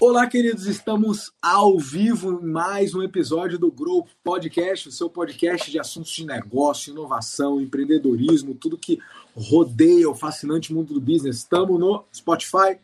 Olá, queridos, estamos ao vivo em mais um episódio do Grow Podcast, o seu podcast de assuntos de negócio, inovação, empreendedorismo, tudo que rodeia o fascinante mundo do business. Estamos no Spotify,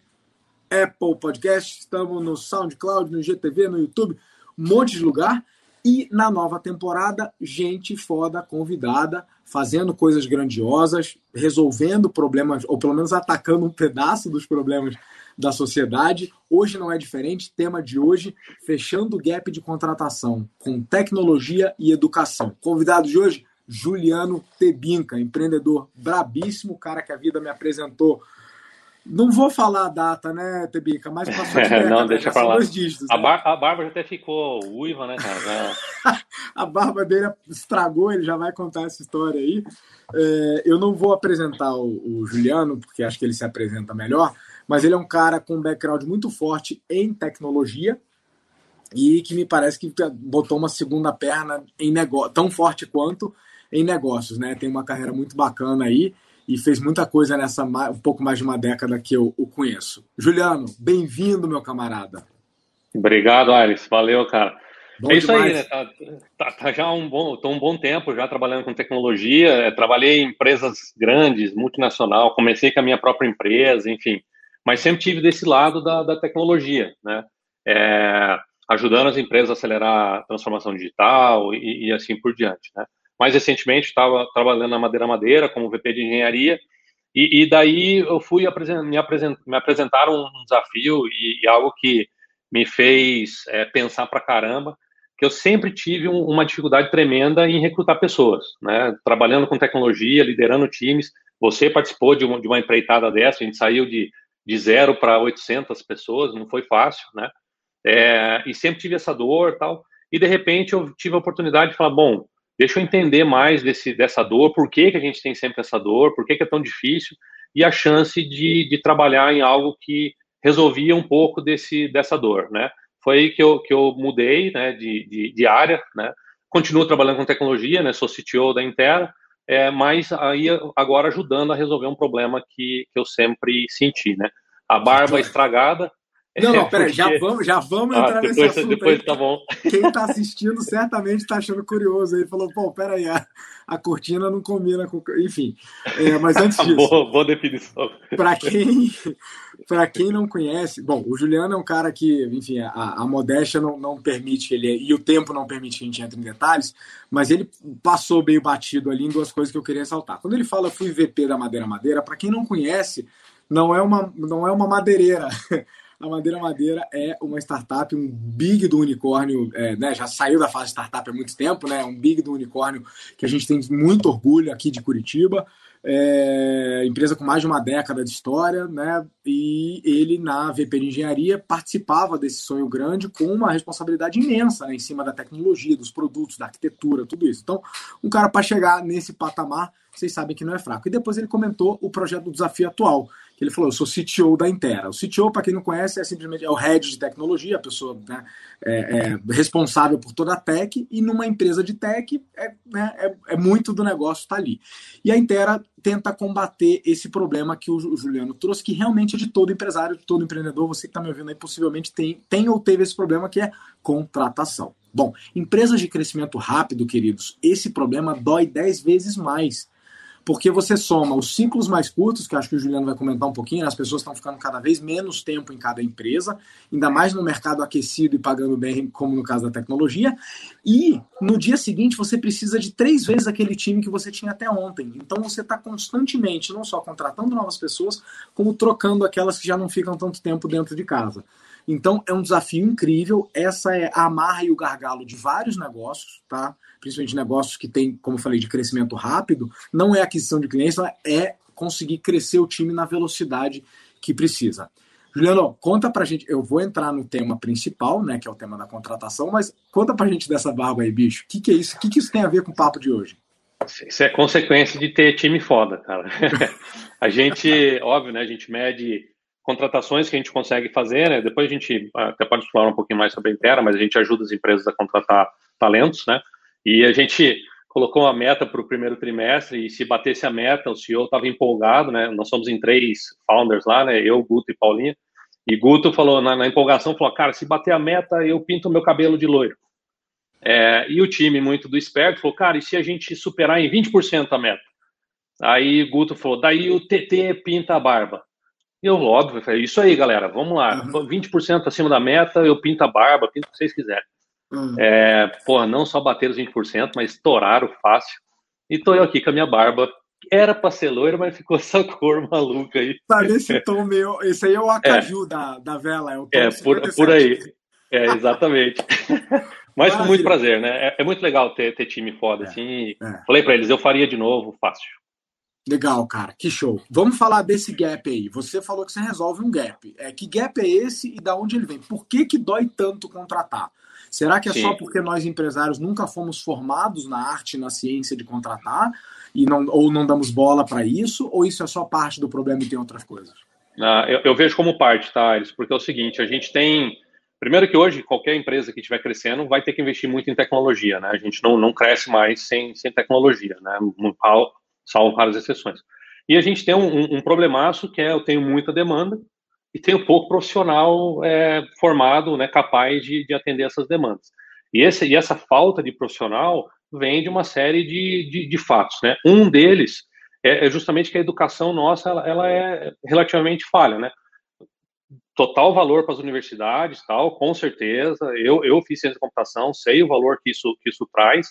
Apple Podcast, estamos no SoundCloud, no GTV, no YouTube, um monte de lugar. E na nova temporada, gente foda convidada, fazendo coisas grandiosas, resolvendo problemas, ou pelo menos atacando um pedaço dos problemas da sociedade. Hoje não é diferente. Tema de hoje: fechando o gap de contratação com tecnologia e educação. Convidado de hoje: Juliano Tebinca, empreendedor brabíssimo, cara que a vida me apresentou. Não vou falar a data, né, Tebinca? Mas passou de Não, deixa lá. Dois dígitos, a, né? bar a barba já até ficou uiva, né, cara? a barba dele estragou, ele já vai contar essa história aí. É, eu não vou apresentar o, o Juliano, porque acho que ele se apresenta melhor, mas ele é um cara com um background muito forte em tecnologia e que me parece que botou uma segunda perna em negócio, tão forte quanto em negócios, né? Tem uma carreira muito bacana aí e fez muita coisa nessa um pouco mais de uma década que eu o conheço. Juliano, bem-vindo, meu camarada. Obrigado, Aris. Valeu, cara. Bom é isso demais. aí, né? Tá, tá, tá já um bom, tô um bom tempo já trabalhando com tecnologia. É, trabalhei em empresas grandes, multinacional. Comecei com a minha própria empresa, enfim. Mas sempre tive desse lado da, da tecnologia, né? É, ajudando as empresas a acelerar a transformação digital e, e assim por diante, né? Mais recentemente, estava trabalhando na Madeira Madeira como VP de engenharia, e, e daí eu fui me, apresent, me apresentar um desafio e, e, algo que me fez é, pensar para caramba, que eu sempre tive um, uma dificuldade tremenda em recrutar pessoas, né? Trabalhando com tecnologia, liderando times. Você participou de uma, de uma empreitada dessa, a gente saiu de, de zero para 800 pessoas, não foi fácil, né? É, e sempre tive essa dor tal. E de repente eu tive a oportunidade de falar, bom, deixa eu entender mais desse, dessa dor, por que, que a gente tem sempre essa dor, por que, que é tão difícil, e a chance de, de trabalhar em algo que resolvia um pouco desse, dessa dor, né? Foi aí que eu, que eu mudei né, de, de, de área, né? Continuo trabalhando com tecnologia, né? Sou CTO da Intera, é, mas aí agora ajudando a resolver um problema que, que eu sempre senti, né? A barba estragada, não, não, peraí, já vamos, já vamos ah, entrar depois, nesse assunto. Depois aí. tá bom. Quem está assistindo certamente está achando curioso aí. Falou, pô, peraí, a, a cortina não combina com. Enfim. É, mas antes disso. boa, boa definição. Para quem, quem não conhece, bom, o Juliano é um cara que, enfim, a, a modéstia não, não permite ele, e o tempo não permite que a gente entre em detalhes, mas ele passou meio batido ali em duas coisas que eu queria ressaltar. Quando ele fala fui VP da Madeira Madeira, para quem não conhece, não é uma, não é uma madeireira. A Madeira Madeira é uma startup, um big do unicórnio, é, né, já saiu da fase startup há muito tempo, né, um big do unicórnio que a gente tem muito orgulho aqui de Curitiba. É, empresa com mais de uma década de história, né? E ele, na VP de Engenharia, participava desse sonho grande com uma responsabilidade imensa né, em cima da tecnologia, dos produtos, da arquitetura, tudo isso. Então, um cara para chegar nesse patamar, vocês sabem que não é fraco. E depois ele comentou o projeto do desafio atual, que ele falou: eu sou CTO da Intera. O CTO, para quem não conhece, é simplesmente é o head de tecnologia, a pessoa né, é, é responsável por toda a tech, e numa empresa de tech é, né, é, é muito do negócio estar tá ali. E a Intera tenta combater esse problema que o Juliano trouxe, que realmente é de todo empresário, de todo empreendedor. Você que está me ouvindo aí possivelmente tem, tem ou teve esse problema que é contratação. Bom, empresas de crescimento rápido, queridos, esse problema dói 10 vezes mais porque você soma os ciclos mais curtos, que acho que o Juliano vai comentar um pouquinho, as pessoas estão ficando cada vez menos tempo em cada empresa, ainda mais no mercado aquecido e pagando bem, como no caso da tecnologia, e no dia seguinte você precisa de três vezes aquele time que você tinha até ontem. Então você está constantemente não só contratando novas pessoas, como trocando aquelas que já não ficam tanto tempo dentro de casa. Então é um desafio incrível. Essa é a amarra e o gargalo de vários negócios, tá? Principalmente negócios que têm, como eu falei, de crescimento rápido. Não é aquisição de clientes, é conseguir crescer o time na velocidade que precisa. Juliano, conta pra gente. Eu vou entrar no tema principal, né? Que é o tema da contratação, mas conta pra gente dessa barba aí, bicho. O que, que é isso? O que, que isso tem a ver com o papo de hoje? Isso é consequência de ter time foda, cara. a gente, óbvio, né? A gente mede contratações que a gente consegue fazer, né? Depois a gente até pode falar um pouquinho mais sobre a Intera, mas a gente ajuda as empresas a contratar talentos, né? E a gente colocou uma meta para o primeiro trimestre e se batesse a meta, o CEO estava empolgado, né? Nós somos em três founders lá, né? Eu, Guto e Paulinha. E Guto falou, na, na empolgação, falou, cara, se bater a meta, eu pinto meu cabelo de loiro. É, e o time, muito do esperto, falou, cara, e se a gente superar em 20% a meta? Aí Guto falou, daí o TT pinta a barba. E eu, óbvio, falei, isso aí, galera, vamos lá. Uhum. 20% acima da meta, eu pinto a barba, pinto o que vocês quiserem. Uhum. É, porra, não só bater os 20%, mas estouraram fácil. E tô eu aqui com a minha barba. Era pra ser loira, mas ficou essa cor maluca aí. Tá nesse tom meu. Esse aí é o acaju é. da, da vela. É, o tom é por, por aí. É, exatamente. mas com muito prazer, né? É, é, muito legal ter, ter time foda, é, assim. É. Falei pra eles, eu faria de novo, fácil. Legal, cara, que show. Vamos falar desse gap aí. Você falou que você resolve um gap. É, que gap é esse e da onde ele vem? Por que, que dói tanto contratar? Será que é Sim. só porque nós empresários nunca fomos formados na arte e na ciência de contratar e não, ou não damos bola para isso? Ou isso é só parte do problema e tem outras coisas? Ah, eu, eu, vejo como parte, tá, Aires? Porque é o seguinte, a gente tem... Primeiro que hoje, qualquer empresa que estiver crescendo vai ter que investir muito em tecnologia, né? A gente não, não cresce mais sem, sem tecnologia, né? Salvo raras exceções. E a gente tem um, um, problemaço que é eu tenho muita demanda e tenho pouco profissional é, formado, né, capaz de, de atender essas demandas. E, esse, e essa falta de profissional vem de uma série de, de, de fatos. Né? Um deles é, é, justamente que a educação nossa ela, ela, é relativamente falha. Né? Total valor para as universidades, tal, com certeza. Eu, eu fiz ciência de computação, sei o valor que isso, que isso traz,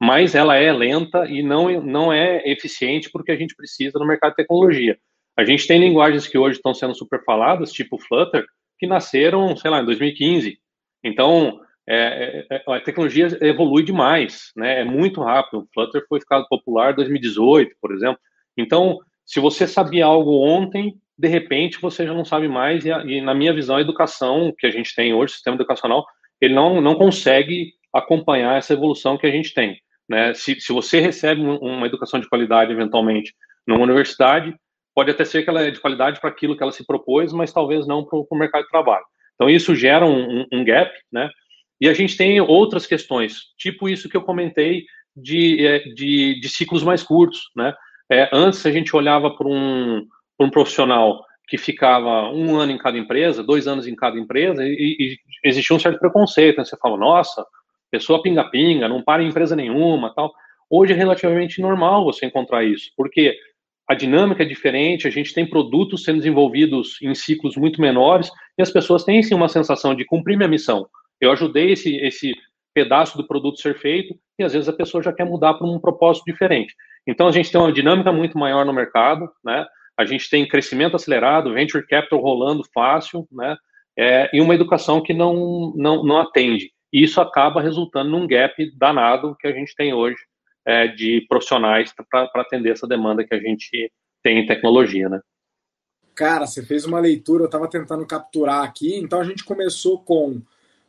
mas ela é lenta e não, não é eficiente porque a gente precisa no mercado de tecnologia. A gente tem linguagens que hoje estão sendo super faladas, tipo Flutter, que nasceram, sei lá, em 2015. Então, é, é, é, a tecnologia evolui demais, né? É muito rápido. O Flutter foi ficado popular em 2018, por exemplo. Então, se você sabia algo ontem, de repente você já não sabe mais. E, e, na minha visão, a educação que a gente tem hoje, o sistema educacional, ele não, não consegue acompanhar essa evolução que a gente tem. Né? Se, se você recebe uma educação de qualidade, eventualmente, numa universidade, pode até ser que ela é de qualidade para aquilo que ela se propôs, mas talvez não para o mercado de trabalho. Então, isso gera um, um, gap, né? E a gente tem outras questões, tipo isso que eu comentei de, é, de, de ciclos mais curtos, né? É, antes a gente olhava para um, um profissional que ficava um ano em cada empresa, dois anos em cada empresa, e, e existia um certo preconceito. Né? Você fala, nossa, pessoa pinga-pinga, não para em empresa nenhuma, tal. Hoje é relativamente normal você encontrar isso, porque a dinâmica é diferente, a gente tem produtos sendo desenvolvidos em ciclos muito menores e as pessoas têm sim uma sensação de cumprir minha missão. Eu ajudei esse, esse pedaço do produto ser feito e às vezes a pessoa já quer mudar para um propósito diferente. Então a gente tem uma dinâmica muito maior no mercado, né? A gente tem crescimento acelerado, venture capital rolando fácil, né? É, e uma educação que não, não, não atende. E isso acaba resultando num gap danado que a gente tem hoje é, de profissionais para atender essa demanda que a gente tem em tecnologia, né? Cara, você fez uma leitura, eu estava tentando capturar aqui. Então a gente começou com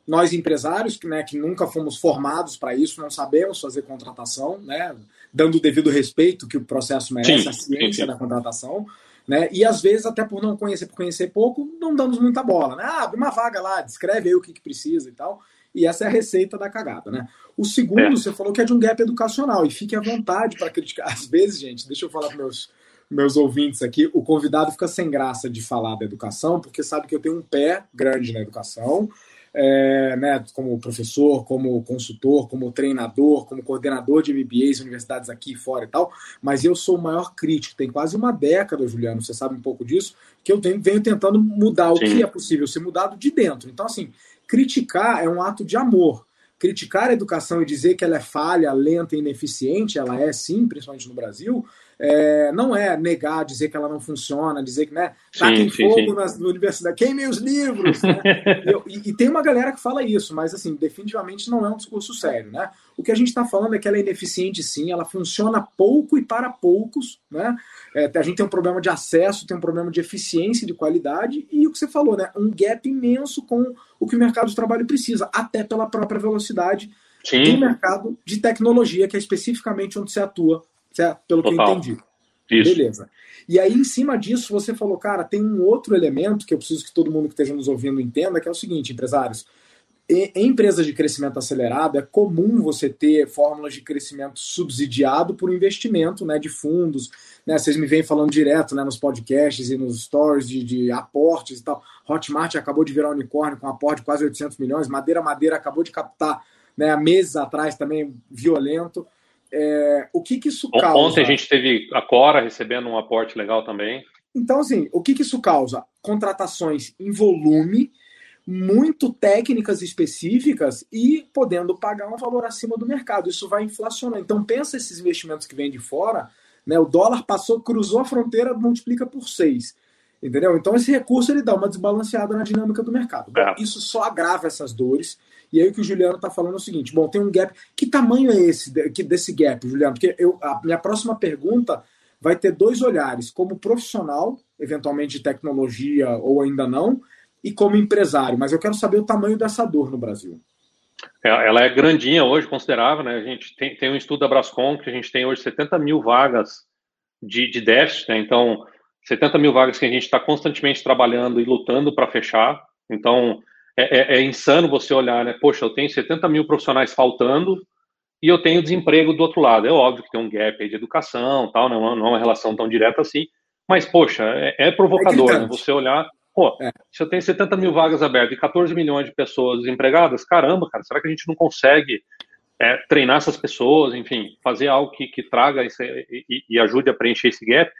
nós empresários, que, né, que nunca fomos formados para isso, não sabemos fazer contratação, né, dando o devido respeito que o processo merece, sim, a ciência sim, sim. da contratação. Né? E às vezes, até por não conhecer, por conhecer pouco, não damos muita bola. Né? Ah, abre uma vaga lá, descreve aí o que, que precisa e tal e essa é a receita da cagada, né? O segundo, é. você falou que é de um gap educacional, e fique à vontade para criticar. Às vezes, gente, deixa eu falar para meus, meus ouvintes aqui, o convidado fica sem graça de falar da educação, porque sabe que eu tenho um pé grande na educação, é, né, como professor, como consultor, como treinador, como coordenador de MBAs, universidades aqui e fora e tal, mas eu sou o maior crítico, tem quase uma década, Juliano, você sabe um pouco disso, que eu tenho, venho tentando mudar Sim. o que é possível ser mudado de dentro. Então, assim, Criticar é um ato de amor. Criticar a educação e dizer que ela é falha, lenta e ineficiente, ela é sim, principalmente no Brasil, é, não é negar, dizer que ela não funciona, dizer que, né, taquem fogo sim. Na universidade, queimem os livros, né? e, e, tem uma galera que fala isso, mas, assim, definitivamente não é um discurso sério, né? O que a gente está falando é que ela é ineficiente, sim, ela funciona pouco e para poucos, né? É, a gente tem um problema de acesso, tem um problema de eficiência e de qualidade, e o que você falou, né? Um gap imenso com o que o mercado de trabalho precisa, até pela própria velocidade Sim. do mercado de tecnologia, que é especificamente onde você atua, certo? pelo Total. que eu entendi. Isso. Beleza. E aí, em cima disso, você falou, cara, tem um outro elemento que eu preciso que todo mundo que esteja nos ouvindo entenda, que é o seguinte, empresários. em empresas de crescimento acelerado, é comum você ter fórmulas de crescimento subsidiado por investimento né, de fundos. Né? Vocês me vêm falando direto né, nos podcasts e nos stories de, de aportes e tal. Hotmart acabou de virar unicórnio com um aporte de quase 800 milhões. Madeira Madeira acabou de captar né, há meses atrás também violento. É, o que, que isso causa? Ontem a gente teve a Cora recebendo um aporte legal também. Então, assim, o que, que isso causa? Contratações em volume muito técnicas específicas e podendo pagar um valor acima do mercado. Isso vai inflacionar. Então pensa esses investimentos que vêm de fora, né? O dólar passou, cruzou a fronteira, multiplica por seis. Entendeu? Então esse recurso ele dá uma desbalanceada na dinâmica do mercado. Bom, é. isso só agrava essas dores. E aí o que o Juliano está falando é o seguinte: bom, tem um gap. Que tamanho é esse desse gap, Juliano? Porque eu, a minha próxima pergunta vai ter dois olhares, como profissional, eventualmente de tecnologia ou ainda não, e como empresário, mas eu quero saber o tamanho dessa dor no Brasil. É, ela é grandinha hoje, considerável, né? A gente tem, tem um estudo da Brascom que a gente tem hoje 70 mil vagas de, de déficit, né? Então, 70 mil vagas que a gente está constantemente trabalhando e lutando para fechar. Então, é, é, é, insano você olhar, né? Poxa, eu tenho 70 mil profissionais faltando e eu tenho desemprego do outro lado. É óbvio que tem um gap aí de educação, tal, não, não é uma relação tão direta assim, mas, poxa, é, é provocador, né? Você olhar Pô, é. se eu tenho 70 mil vagas abertas e 14 milhões de pessoas desempregadas, caramba, cara, será que a gente não consegue é, treinar essas pessoas, enfim, fazer algo que, que traga esse, e, e, ajude a preencher esse gap?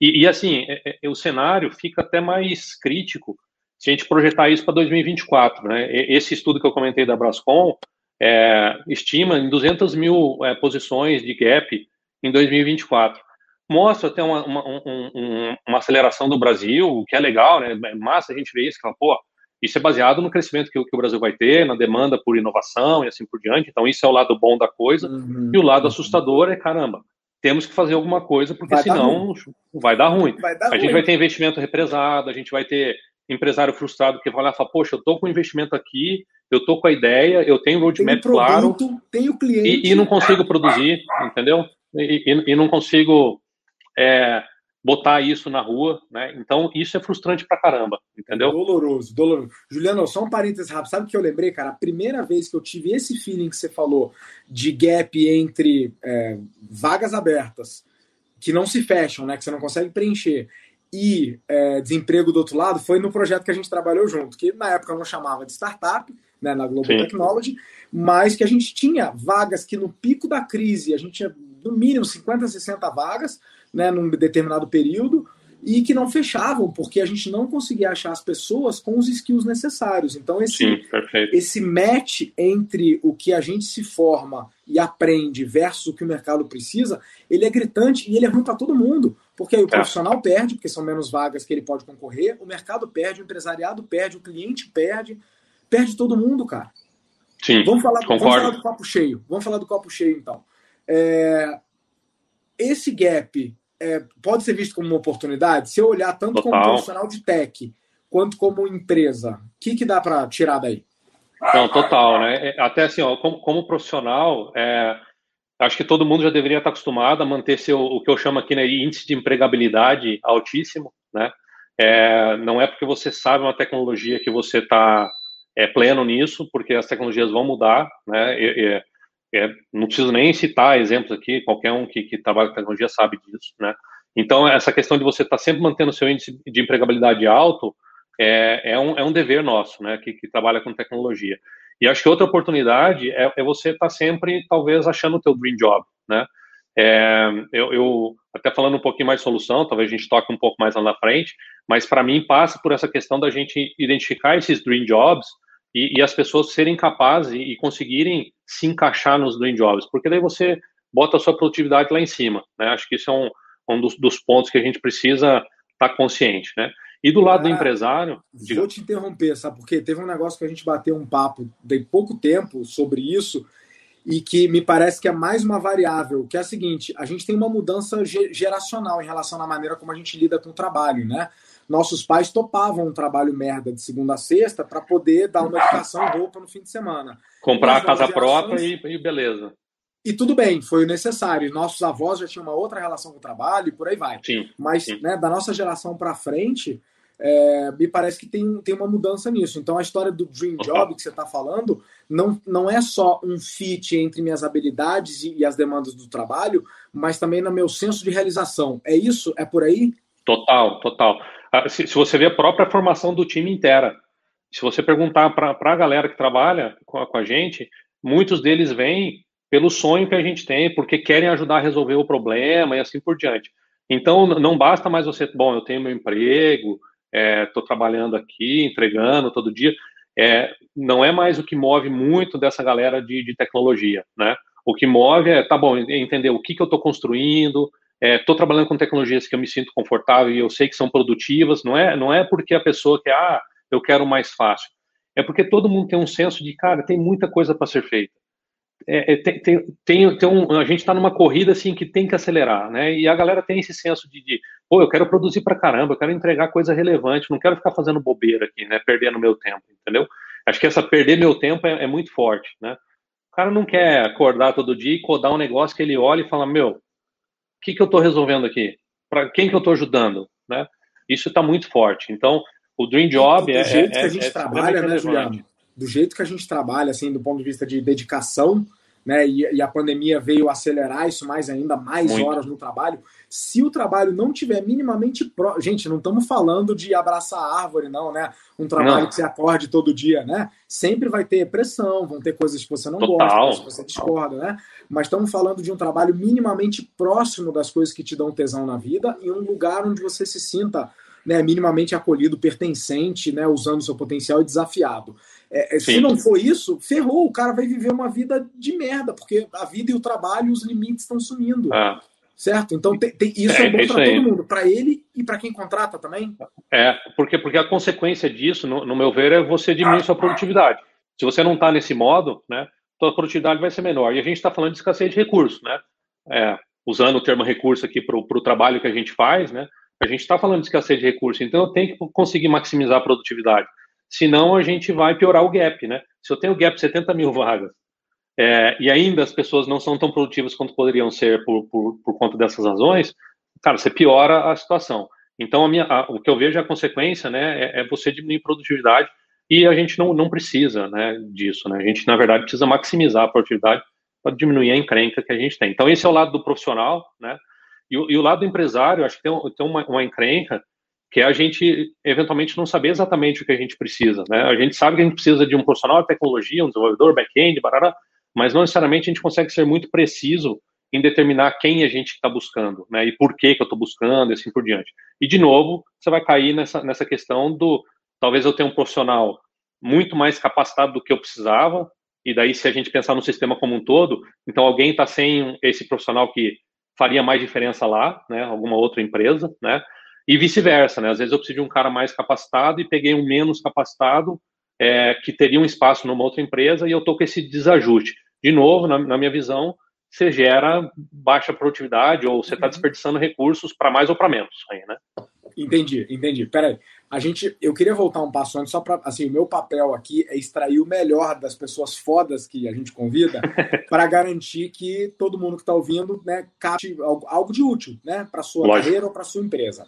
E, e assim, é, é, o cenário fica até mais crítico se a gente projetar isso para 2024. Né? Esse estudo que eu comentei da Brascom é, estima em 200 mil é, posições de gap em 2024 mostra até uma, uma, um, uma, aceleração do Brasil, o que é legal, né? É massa a gente ver isso, que pô, isso é baseado no crescimento que, que, o Brasil vai ter, na demanda por inovação e assim por diante. Então, isso é o lado bom da coisa. Uhum. E o lado assustador é, caramba, temos que fazer alguma coisa, porque vai senão dar vai dar ruim. Vai dar a ruim. gente vai ter investimento represado, a gente vai ter empresário frustrado que vai lá e fala, poxa, eu estou com investimento aqui, eu estou com a ideia, eu tenho roadmap tenho claro. Tenho cliente. E, e, não consigo produzir, entendeu? E, e, e não consigo é, botar isso na rua, né? Então isso é frustrante pra caramba, entendeu? Doloroso, doloroso. Juliano, só um parênteses rápido. Sabe o que eu lembrei, cara? A primeira vez que eu tive esse feeling que você falou de gap entre é, vagas abertas que não se fecham, né? Que você não consegue preencher e é, desemprego do outro lado foi no projeto que a gente trabalhou junto, que na época não chamava de startup, né, na Global Sim. Technology, mas que a gente tinha vagas que no pico da crise a gente tinha no mínimo 50, 60 vagas, né, num determinado período e que não fechavam, porque a gente não conseguia achar as pessoas com os skills necessários. Então, esse, Sim, esse match entre o que a gente se forma e aprende versus o que o mercado precisa, ele é gritante e ele é ruim para todo mundo. Porque aí o é. profissional perde, porque são menos vagas que ele pode concorrer, o mercado perde, o empresariado perde, o cliente perde, perde todo mundo, cara. Sim, vamos falar, vamos falar do copo cheio. Vamos falar do copo cheio, então. É, esse gap é, pode ser visto como uma oportunidade? Se eu olhar tanto Total. como profissional de tech quanto como empresa, o que, que dá para tirar daí? Não, total, né? É, até assim, ó, como, como profissional, é, acho que todo mundo já deveria estar acostumado a manter seu, o que eu chamo aqui, né, índice de empregabilidade altíssimo, né? É, não é porque você sabe uma tecnologia que você está é, pleno nisso, porque as tecnologias vão mudar, né? E, é, não preciso nem citar exemplos aqui, qualquer um que, que trabalha com tecnologia sabe disso, né? Então, essa questão de você estar tá sempre mantendo o seu índice de empregabilidade alto é, é, um, é um dever nosso, né, que, que trabalha com tecnologia. E acho que outra oportunidade é, é você estar tá sempre, talvez, achando o teu dream job, né? É, eu, eu, até falando um pouquinho mais de solução, talvez a gente toque um pouco mais lá na frente, mas para mim passa por essa questão da gente identificar esses dream jobs e, e as pessoas serem capazes e, e, conseguirem se encaixar nos dream jobs, porque daí você bota a sua produtividade lá em cima, né? Acho que isso é um, um dos, dos pontos que a gente precisa estar tá consciente, né? E do lado ah, do empresário. Vou te interromper, sabe? Porque teve um negócio que a gente bateu um papo de pouco tempo sobre isso e que me parece que é mais uma variável, que é a seguinte: a gente tem uma mudança geracional em relação à maneira como a gente lida com o trabalho, né? Nossos pais topavam um trabalho merda de segunda a sexta para poder dar uma educação roupa no fim de semana. Comprar a casa própria e, e, beleza. E tudo bem, foi necessário. Nossos avós já tinham uma outra relação com o trabalho e por aí vai. Sim, Mas sim. Né, da nossa geração para frente, é, me parece que tem, tem uma mudança nisso. Então, a história do Dream Job que você está falando não, não é só um fit entre minhas habilidades e, e, as demandas do trabalho, mas também no meu senso de realização. É isso? É por aí? Total, total. Ah, se, se você vê a própria formação do time inteira, se você perguntar para a galera que trabalha com a, com a gente, muitos deles vêm pelo sonho que a gente tem, porque querem ajudar a resolver o problema e assim por diante. Então, não basta mais você, bom, eu tenho meu emprego, estou é, trabalhando aqui, entregando todo dia. É, não é mais o que move muito dessa galera de, de tecnologia, né? O que move é, tá bom, entender o que, que eu estou construindo, estou é, trabalhando com tecnologias que eu me sinto confortável e eu sei que são produtivas, não é, não é porque a pessoa quer, ah, eu quero mais fácil. É porque todo mundo tem um senso de, cara, tem muita coisa para ser feita. É, é, tem, tem, tem, tem um, a gente está numa corrida assim que tem que acelerar, né? E a galera tem esse senso de, de pô, eu quero produzir para caramba, eu quero entregar coisa relevante, não quero ficar fazendo bobeira aqui, né? Perdendo meu tempo, entendeu? Acho que essa perder meu tempo é, é muito forte, né? O cara não quer acordar todo dia e codar um negócio que ele olha e fala, meu, que, que eu estou resolvendo aqui? Para quem que eu estou ajudando, né? Isso está muito forte. Então, o Dream Job do é. jeito é, que a gente é, trabalha, né, Juliano? Do jeito que a gente trabalha, assim, do ponto de vista de dedicação, né? E, e a pandemia veio acelerar isso mais ainda, mais Muito. horas no trabalho. Se o trabalho não tiver minimamente pró, gente, não estamos falando de abraçar a árvore, não, né? Um trabalho não. que você acorde todo dia, né? Sempre vai ter pressão, vão ter coisas que você não Total. gosta, que você discorda, né? Mas estamos falando de um trabalho minimamente próximo das coisas que te dão tesão na vida e um lugar onde você se sinta né, minimamente acolhido, pertencente, né, usando seu potencial e desafiado. É, é se não for isso, ferrou, o cara vai viver uma vida de merda, porque a vida e o trabalho, os limites estão sumindo. Ah. Certo? Então tem, tem, isso é, é bom para todo mundo, para ele e para quem contrata também. É, porque, porque a consequência disso, no, no meu ver, é você diminuir sua produtividade. Se você não está nesse modo, né, sua produtividade vai ser menor. E a gente está falando de escassez de recursos, né? É, usando o termo recurso aqui para o trabalho que a gente faz, né? A gente está falando de escassez de recursos, então eu tenho que conseguir maximizar a produtividade. Senão a gente vai piorar o gap, né? Se eu tenho gap de 70 mil vagas é, e ainda as pessoas não são tão produtivas quanto poderiam ser por, por, por conta dessas razões, cara, você piora a situação. Então, a minha, a, o que eu vejo é a consequência, né, é, é, você diminuir produtividade e a gente não, não precisa, né, disso, né? A gente, na verdade, precisa maximizar a produtividade para diminuir a encrenca que a gente tem. Então, esse é o lado do profissional, né? E, e o lado do empresário, acho que tem, tem uma, uma encrenca que é a gente eventualmente não saber exatamente o que a gente precisa. Né? A gente sabe que a gente precisa de um profissional de tecnologia, um desenvolvedor, back-end, barará, mas não necessariamente a gente consegue ser muito preciso em determinar quem a gente está buscando, né? E por que, que eu estou buscando, e assim por diante. E de novo, você vai cair nessa, nessa questão do talvez eu tenha um profissional muito mais capacitado do que eu precisava, e daí se a gente pensar no sistema como um todo, então alguém está sem esse profissional que faria mais diferença lá, né? Alguma outra empresa, né? E vice-versa, né? Às vezes eu preciso de um cara mais capacitado e peguei um menos capacitado é, que teria um espaço numa outra empresa e eu estou com esse desajuste. De novo, na, na, minha visão, você gera baixa produtividade ou você está uhum. desperdiçando recursos para mais ou para menos. Aí, né? Entendi, entendi. Peraí, a gente, eu queria voltar um passo antes só para, assim, o meu papel aqui é extrair o melhor das pessoas fodas que a gente convida para garantir que todo mundo que está ouvindo, né, capte algo, de útil, né, para sua Lógico. carreira ou para sua empresa.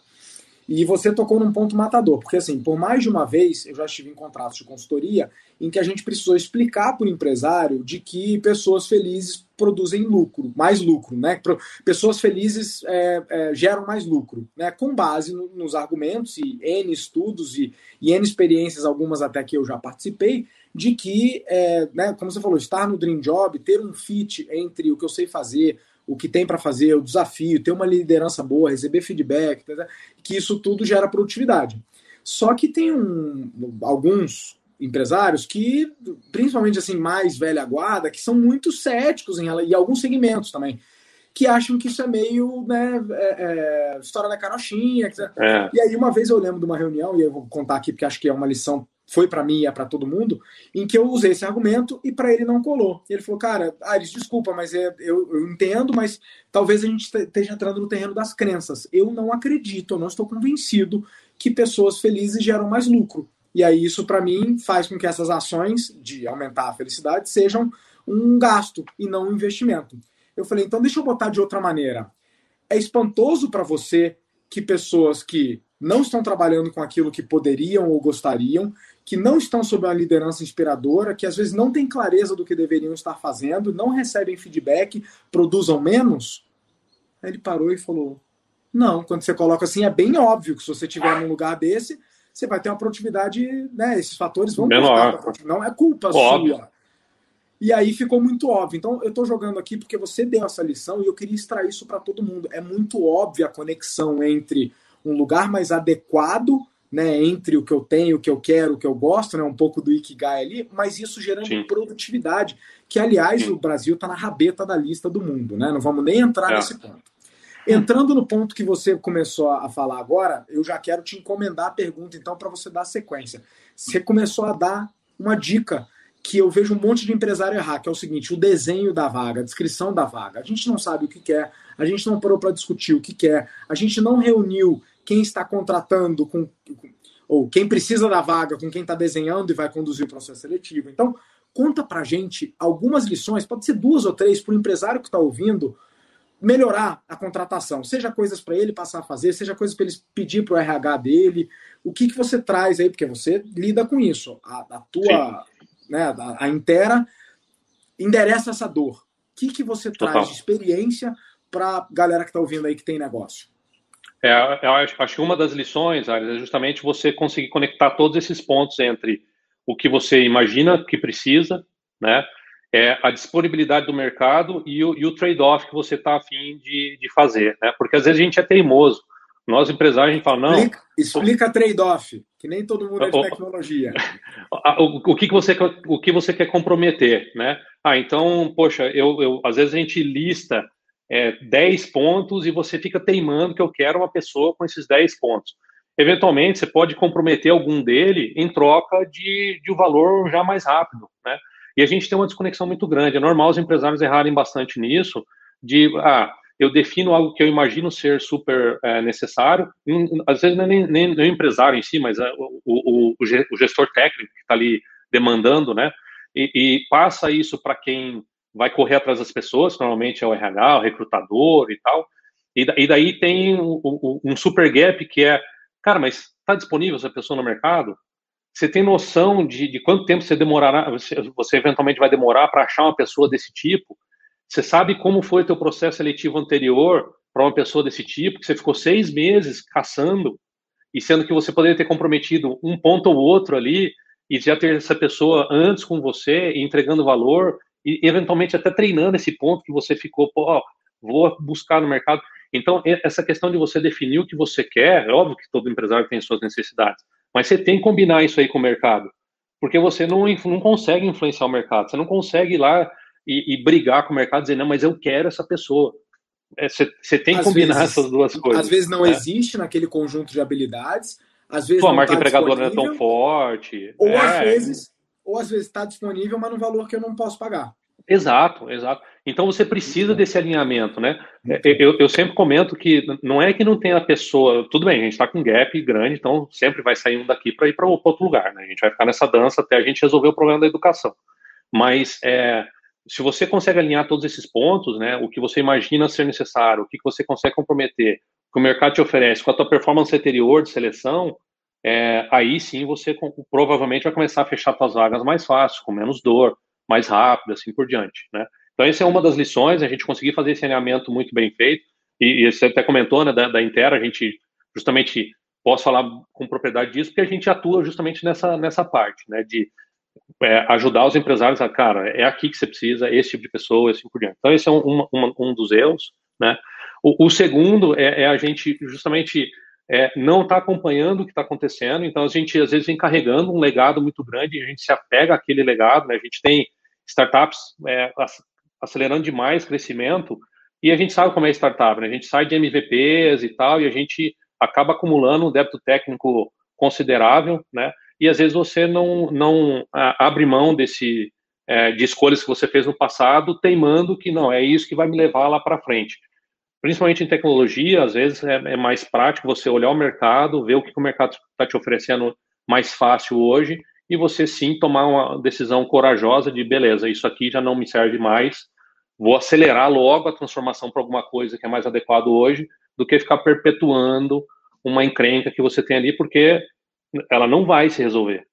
E você tocou num ponto matador, porque assim, por mais de uma vez eu já estive em contratos de consultoria em que a gente precisou explicar para o empresário de que pessoas felizes produzem lucro, mais lucro, né? Pessoas felizes é, é, geram mais lucro, né? Com base no, nos argumentos e N estudos e, e N experiências, algumas até que eu já participei, de que, é, né, como você falou, estar no Dream Job, ter um fit entre o que eu sei fazer, o que tem para fazer, o desafio, ter uma liderança boa, receber feedback, tá, tá, que isso tudo gera produtividade. Só que tem um, alguns empresários que, principalmente assim, mais velha guarda, que são muito céticos em e alguns segmentos também, que acham que isso é meio né, é, é, história da carochinha. É. E aí, uma vez eu lembro de uma reunião, e eu vou contar aqui porque acho que é uma lição foi para mim e é para todo mundo, em que eu usei esse argumento e para ele não colou. E ele falou, cara, Ares, desculpa, mas é, eu, eu, entendo, mas talvez a gente esteja entrando no terreno das crenças. Eu não acredito, eu não estou convencido que pessoas felizes geram mais lucro. E aí isso para mim faz com que essas ações de aumentar a felicidade sejam um gasto e não um investimento. Eu falei, então deixa eu botar de outra maneira. É espantoso para você que pessoas que não estão trabalhando com aquilo que poderiam ou gostariam, que não estão sob uma liderança inspiradora, que às vezes não têm clareza do que deveriam estar fazendo, não recebem feedback, produzam menos. Aí ele parou e falou: Não, quando você coloca assim, é bem óbvio que se você estiver num lugar desse, você vai ter uma produtividade, né? Esses fatores vão Menor. Não é culpa óbvio. sua. E aí ficou muito óbvio. Então, eu estou jogando aqui porque você deu essa lição e eu queria extrair isso para todo mundo. É muito óbvia a conexão entre um lugar mais adequado, né, entre o que eu tenho, o que eu quero, o que eu gosto, né, um pouco do Ikigai ali, mas isso gerando Sim. produtividade, que aliás o Brasil está na rabeta da lista do mundo, né? Não vamos nem entrar é. nesse ponto. Entrando no ponto que você começou a falar agora, eu já quero te encomendar a pergunta, então, para você dar sequência. Você começou a dar uma dica que eu vejo um monte de empresário errar, que é o seguinte: o desenho da vaga, a descrição da vaga. A gente não sabe o que quer, a gente não parou para discutir o que quer, a gente não reuniu quem está contratando com, ou quem precisa da vaga com quem está desenhando e vai conduzir o processo seletivo. Então, conta para gente algumas lições, pode ser duas ou três, para o empresário que está ouvindo melhorar a contratação, seja coisas para ele passar a fazer, seja coisas para ele pedir para o RH dele. O que, que você traz aí, porque você lida com isso, a, a tua, né, a, a Intera endereça essa dor. O que, que você Total. traz de experiência para galera que está ouvindo aí que tem negócio? É, eu acho, acho que uma das lições, Ares, é justamente você conseguir conectar todos esses pontos entre o que você imagina que precisa, né? É a disponibilidade do mercado e o, o trade-off que você está afim de, de fazer, né? Porque às vezes a gente é teimoso. Nós, empresários, a gente fala, não... Explica, explica trade-off, que nem todo mundo é de tecnologia. O, o, que, que, você, o que você quer comprometer, né? Ah, então, poxa, eu, eu às vezes a gente lista é, 10 pontos e você fica teimando que eu quero uma pessoa com esses 10 pontos. Eventualmente, você pode comprometer algum dele em troca de, de um valor já mais rápido, né? E a gente tem uma desconexão muito grande. É normal os empresários errarem bastante nisso, de, ah, eu defino algo que eu imagino ser super é, necessário, às vezes não é nem, nem, nem, o empresário em si, mas é o, o, o gestor técnico que está ali demandando, né? E, e passa isso para quem vai correr atrás das pessoas, normalmente é o RH, o recrutador e tal. E, e daí tem um, um, super gap que é, cara, mas está disponível essa pessoa no mercado? Você tem noção de, de quanto tempo você demorará, você, você eventualmente vai demorar para achar uma pessoa desse tipo? Você sabe como foi o teu processo seletivo anterior para uma pessoa desse tipo, que você ficou seis meses caçando, e sendo que você poderia ter comprometido um ponto ou outro ali, e já ter essa pessoa antes com você, entregando valor, e eventualmente até treinando esse ponto que você ficou, pô, vou buscar no mercado. Então, essa questão de você definir o que você quer, é óbvio que todo empresário tem suas necessidades, mas você tem que combinar isso aí com o mercado, porque você não, não consegue influenciar o mercado, você não consegue ir lá e, e brigar com o mercado e dizer, não, mas eu quero essa pessoa. É, você, você tem que às combinar vezes, essas duas coisas. Às vezes não né? existe naquele conjunto de habilidades, às vezes. Tua marca tá empregadora não é tão forte. Ou é. às vezes ou às vezes está disponível, mas num valor que eu não posso pagar. Exato, exato. Então você precisa desse alinhamento, né? É, eu, eu sempre comento que não é que não tem a pessoa. Tudo bem, a gente está com um gap grande, então sempre vai sair um daqui para ir para outro lugar, né? A gente vai ficar nessa dança até a gente resolver o problema da educação. Mas é, se você consegue alinhar todos esses pontos, né? O que você imagina ser necessário, o que você consegue comprometer, o que o mercado te oferece, com a tua performance anterior de seleção, é, aí sim você provavelmente vai começar a fechar suas vagas mais fácil, com menos dor mais rápido, assim por diante, né? Então, essa é uma das lições, a gente conseguir fazer esse alinhamento muito bem feito, e, e você até comentou, né, da, da Intera, a gente justamente, posso falar com propriedade disso, porque a gente atua justamente nessa, nessa parte, né, de é, ajudar os empresários a, cara, é aqui que você precisa, esse tipo de pessoa, assim por diante. Então, esse é um, um, um dos erros, né? O, o segundo é, é, a gente justamente é, não está acompanhando o que está acontecendo, então a gente às vezes vem carregando um legado muito grande a gente se apega àquele legado, né? A gente tem startups é, acelerando demais crescimento, e a gente sabe como é startup, né? A gente sai de MVPs e tal, e a gente acaba acumulando um débito técnico considerável, né? E às vezes você não, não abre mão desse é, de escolhas que você fez no passado, teimando que não é isso que vai me levar lá para frente. Principalmente em tecnologia, às vezes é, é, mais prático você olhar o mercado, ver o que o mercado está te oferecendo mais fácil hoje e você sim tomar uma decisão corajosa de beleza, isso aqui já não me serve mais, vou acelerar logo a transformação para alguma coisa que é mais adequado hoje, do que ficar perpetuando uma encrenca que você tem ali, porque ela não vai se resolver.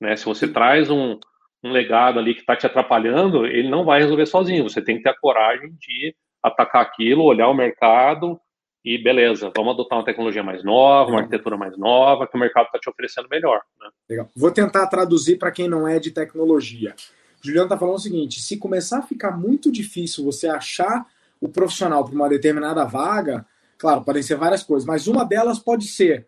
Né? Se você traz um, um legado ali que está te atrapalhando, ele não vai resolver sozinho. Você tem que ter a coragem de atacar aquilo, olhar o mercado e beleza, vamos adotar uma tecnologia mais nova, uma arquitetura mais nova, que o mercado está te oferecendo melhor. Né? Legal. Vou tentar traduzir para quem não é de tecnologia. Juliano está falando o seguinte: se começar a ficar muito difícil você achar o profissional para uma determinada vaga, claro, podem ser várias coisas, mas uma delas pode ser: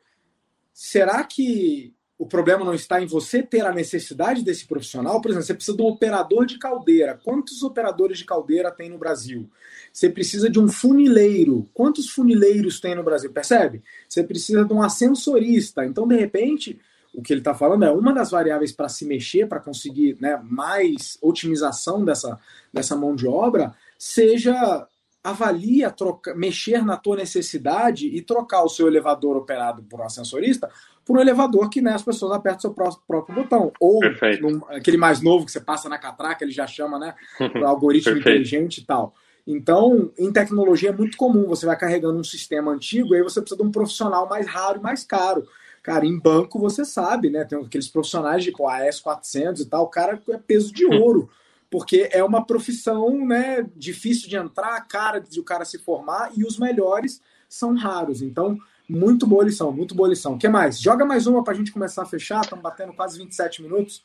será que o problema não está em você ter a necessidade desse profissional? Por exemplo, você precisa de um operador de caldeira. Quantos operadores de caldeira tem no Brasil? Você precisa de um funileiro. Quantos funileiros tem no Brasil? Percebe? Você precisa de um ascensorista. Então, de repente, o que ele está falando é uma das variáveis para se mexer, para conseguir né, mais otimização dessa, dessa mão de obra, seja avalia troca, mexer na tua necessidade e trocar o seu elevador operado por um ascensorista por um elevador que né, as pessoas apertam o seu próprio, próprio botão. Ou num, aquele mais novo que você passa na catraca, ele já chama né, o algoritmo inteligente e tal. Então, em tecnologia é muito comum, você vai carregando um sistema antigo e aí você precisa de um profissional mais raro e mais caro. Cara, em banco você sabe, né? Tem aqueles profissionais de AS 400 e tal, o cara é peso de ouro, porque é uma profissão, né, difícil de entrar, cara de o cara se formar e os melhores são raros. Então, muito boa lição, muito boa lição. O que mais? Joga mais uma para a gente começar a fechar, estamos batendo quase 27 minutos.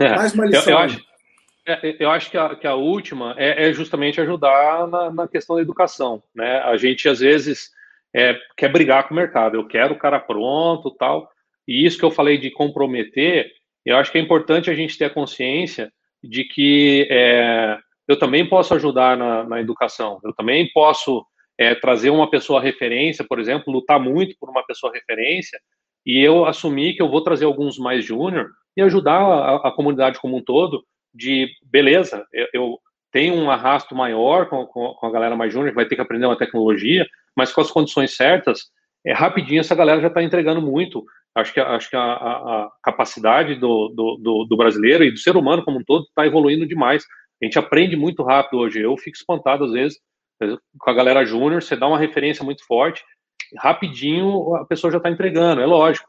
Mais uma lição. eu, eu acho, é, eu acho que a, que a última é, é justamente ajudar na, na, questão da educação. Né? A gente, às vezes, é, quer brigar com o mercado. Eu quero o cara pronto tal. E isso que eu falei de comprometer, eu acho que é importante a gente ter a consciência de que é, eu também posso ajudar na, na educação. Eu também posso é, trazer uma pessoa referência, por exemplo, lutar muito por uma pessoa referência e eu assumir que eu vou trazer alguns mais júnior e ajudar a, a comunidade como um todo de beleza, eu, eu tenho um arrasto maior com, com, com a galera mais júnior, que vai ter que aprender uma tecnologia, mas com as condições certas, é rapidinho essa galera já está entregando muito. Acho que, acho que a, a, a capacidade do, do, do, do, brasileiro e do ser humano como um todo está evoluindo demais. A gente aprende muito rápido hoje. Eu fico espantado às vezes com a galera júnior, você dá uma referência muito forte, rapidinho a pessoa já está entregando. É lógico,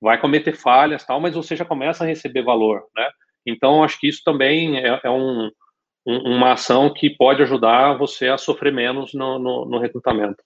vai cometer falhas tal, mas você já começa a receber valor, né? Então, acho que isso também é, é um, um, uma ação que pode ajudar você a sofrer menos no, no, no recrutamento.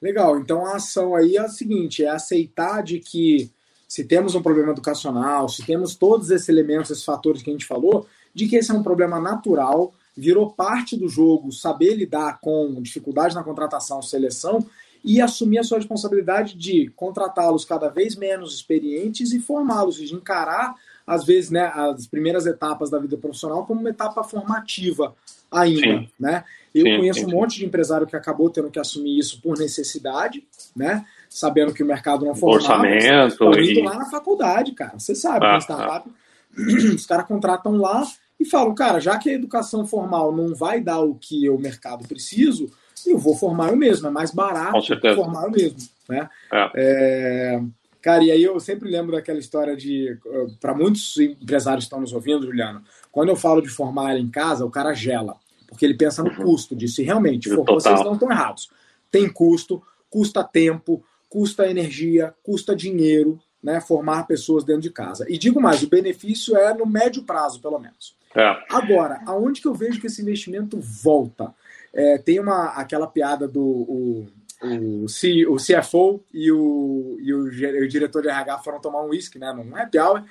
Legal, então a ação aí é a seguinte: é aceitar de que se temos um problema educacional, se temos todos esses elementos, esses fatores que a gente falou, de que esse é um problema natural, virou parte do jogo, saber lidar com dificuldades na contratação, seleção e assumir a sua responsabilidade de contratá-los cada vez menos experientes e formá-los, de encarar às vezes, né, as primeiras etapas da vida profissional como uma etapa formativa ainda, sim. né? Eu sim, conheço sim, um monte de empresário que acabou tendo que assumir isso por necessidade, né? Sabendo que o mercado não formava. Orçamento. E... lá na faculdade, cara. Você sabe, ah, startup, ah. os caras contratam lá e falam, cara, já que a educação formal não vai dar o que o mercado precisa, eu vou formar eu mesmo. É mais barato formar eu mesmo, né? É. É... Cara, e aí eu sempre lembro daquela história de. Para muitos empresários que estão nos ouvindo, Juliano, quando eu falo de formar em casa, o cara gela. Porque ele pensa no custo disso. E realmente, for, vocês não estão errados. Tem custo, custa tempo, custa energia, custa dinheiro, né? Formar pessoas dentro de casa. E digo mais, o benefício é no médio prazo, pelo menos. É. Agora, aonde que eu vejo que esse investimento volta? É, tem uma aquela piada do. O, o, C, o CFO e o, e o, o, diretor de RH foram tomar um uísque, né, num happy hour,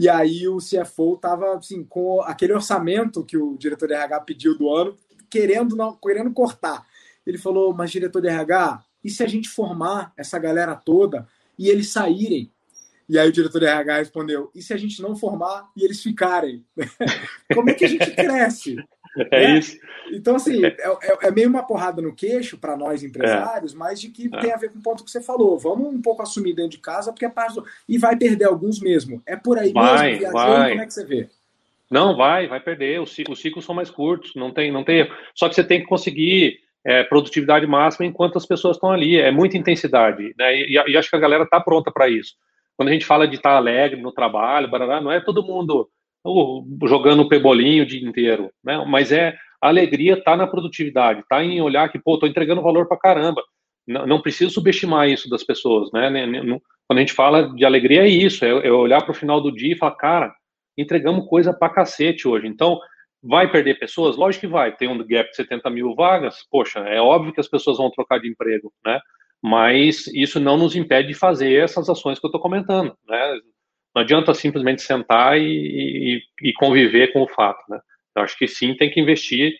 e aí o CFO tava assim, com aquele orçamento que o diretor de RH pediu do ano, querendo, não, querendo cortar. Ele falou, mas diretor de RH, e se a gente formar essa galera toda e eles saírem? E aí o diretor de RH respondeu, e se a gente não formar e eles ficarem? Como é que a gente cresce? É né? isso. Então, assim, é, é, é, meio uma porrada no queixo para nós empresários, é. mas de que é. tem a ver com o ponto que você falou. Vamos um pouco assumir dentro de casa, porque é parte do... E vai perder alguns mesmo. É por aí vai, mesmo, vai. como é que você vê? Não, vai, vai perder. Os ciclos, os ciclos são mais curtos, não tem, não tem. Só que você tem que conseguir é, produtividade máxima enquanto as pessoas estão ali. É muita intensidade, né? E, e acho que a galera está pronta para isso. Quando a gente fala de estar tá alegre no trabalho, barará, não é todo mundo jogando pebolinho o dia inteiro, né? Mas é a alegria tá na produtividade, tá em olhar que, pô, tô entregando valor para caramba. não, não precisa subestimar isso das pessoas, né? Quando a gente fala de alegria, é isso, é, é olhar para o final do dia e falar, cara, entregamos coisa pra cacete hoje. Então, vai perder pessoas? Lógico que vai. Tem um gap de 70 mil vagas, poxa, é óbvio que as pessoas vão trocar de emprego, né? Mas isso não nos impede de fazer essas ações que eu estou comentando, né? Não adianta simplesmente sentar e, e, e, conviver com o fato, né? Eu acho que sim, tem que investir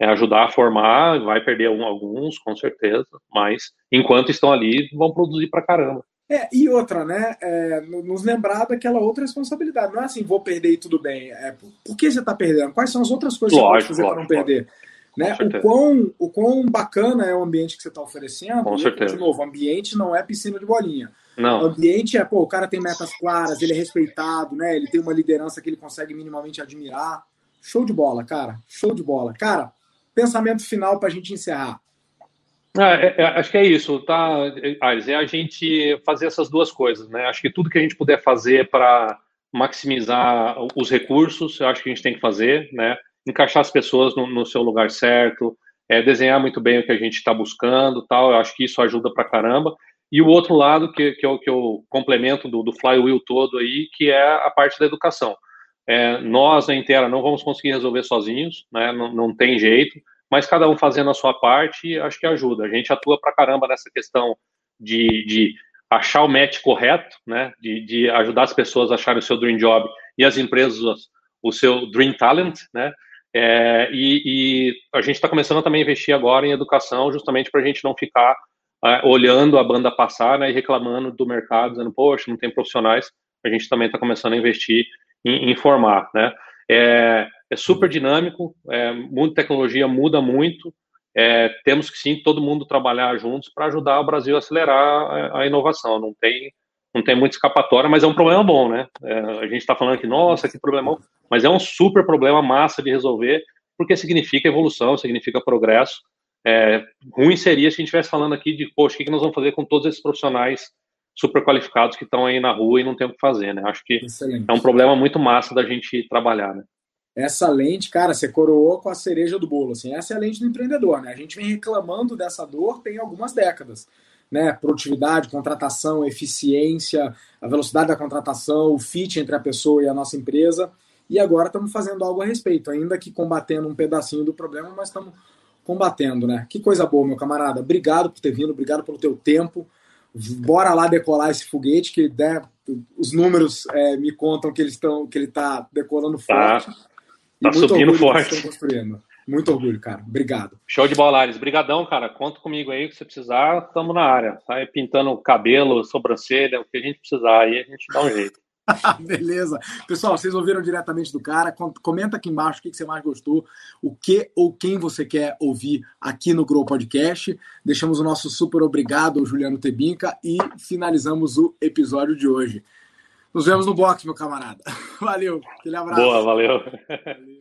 é ajudar a formar, vai perder alguns, com certeza, mas enquanto estão ali, vão produzir pra caramba. É, e outra, né? É, nos lembrar daquela outra responsabilidade. Não é assim, vou perder e tudo bem. É, por, por que você está perdendo? Quais são as outras coisas lógico, que você pode fazer para não perder? Né? O, quão, o quão bacana é o ambiente que você está oferecendo. Com e, certeza. De novo, ambiente não é piscina de bolinha. Não. O ambiente é, pô, o cara tem metas claras, ele é respeitado, né? Ele tem uma liderança que ele consegue minimamente admirar. Show de bola, cara. Show de bola. Cara, pensamento final para a gente encerrar. É, é, acho que é isso, tá, Ares? É a gente fazer essas duas coisas, né? Acho que tudo que a gente puder fazer para maximizar os recursos, eu acho que a gente tem que fazer, né? Encaixar as pessoas no, no seu lugar certo, é, desenhar muito bem o que a gente está buscando, tal. Eu acho que isso ajuda para caramba. E o outro lado que, que, eu, que eu complemento do, do flywheel todo aí, que é a parte da educação. É, nós, na Intera, não vamos conseguir resolver sozinhos, né? não, não tem jeito, mas cada um fazendo a sua parte, acho que ajuda. A gente atua pra caramba nessa questão de, de achar o match correto, né? de, de ajudar as pessoas a acharem o seu dream job e as empresas o seu dream talent, né? É, e, e, a gente está começando também a investir agora em educação, justamente para a gente não ficar é, olhando a banda passar né, e reclamando do mercado, dizendo, poxa, não tem profissionais. A gente também está começando a investir em, em formar, né? É, é super dinâmico, é, muita tecnologia muda muito. É, temos que sim todo mundo trabalhar juntos para ajudar o Brasil a acelerar a, a, inovação. Não tem não tem muita escapatória, mas é um problema bom, né? É, a gente está falando que nossa que problemão, mas é um super problema massa de resolver porque significa evolução, significa progresso. É, ruim seria se a gente estivesse falando aqui de, poxa, o que nós vamos fazer com todos esses profissionais super qualificados que estão aí na rua e não tem o que fazer, né? Acho que Excelente. é um problema muito massa da gente trabalhar, né? Essa lente, cara, você coroou com a cereja do bolo, assim. Essa é a lente do empreendedor, né? A gente vem reclamando dessa dor tem algumas décadas, né? Produtividade, contratação, eficiência, a velocidade da contratação, o fit entre a pessoa e a nossa empresa. E agora estamos fazendo algo a respeito, ainda que combatendo um pedacinho do problema, mas estamos combatendo, né? Que coisa boa, meu camarada. Obrigado por ter vindo, obrigado pelo teu tempo bora lá decolar esse foguete, que né, os números é, me contam que, eles estão que ele está decolando tá. forte. Tá subindo forte. Muito orgulho, cara. Obrigado. Show de bola, Ares. Brigadão, cara. Conta comigo aí, que você precisar, estamos na área. Sai pintando cabelo, sobrancelha, o que a gente precisar aí, a gente dá um jeito. Beleza. Pessoal, vocês ouviram diretamente do cara. Comenta aqui embaixo o que você mais gostou, o que ou quem você quer ouvir aqui no Grow Podcast. Deixamos o nosso super obrigado ao Juliano Tebinca e finalizamos o episódio de hoje. Nos vemos no box, meu camarada. Valeu. Aquele abraço. Boa, valeu. valeu.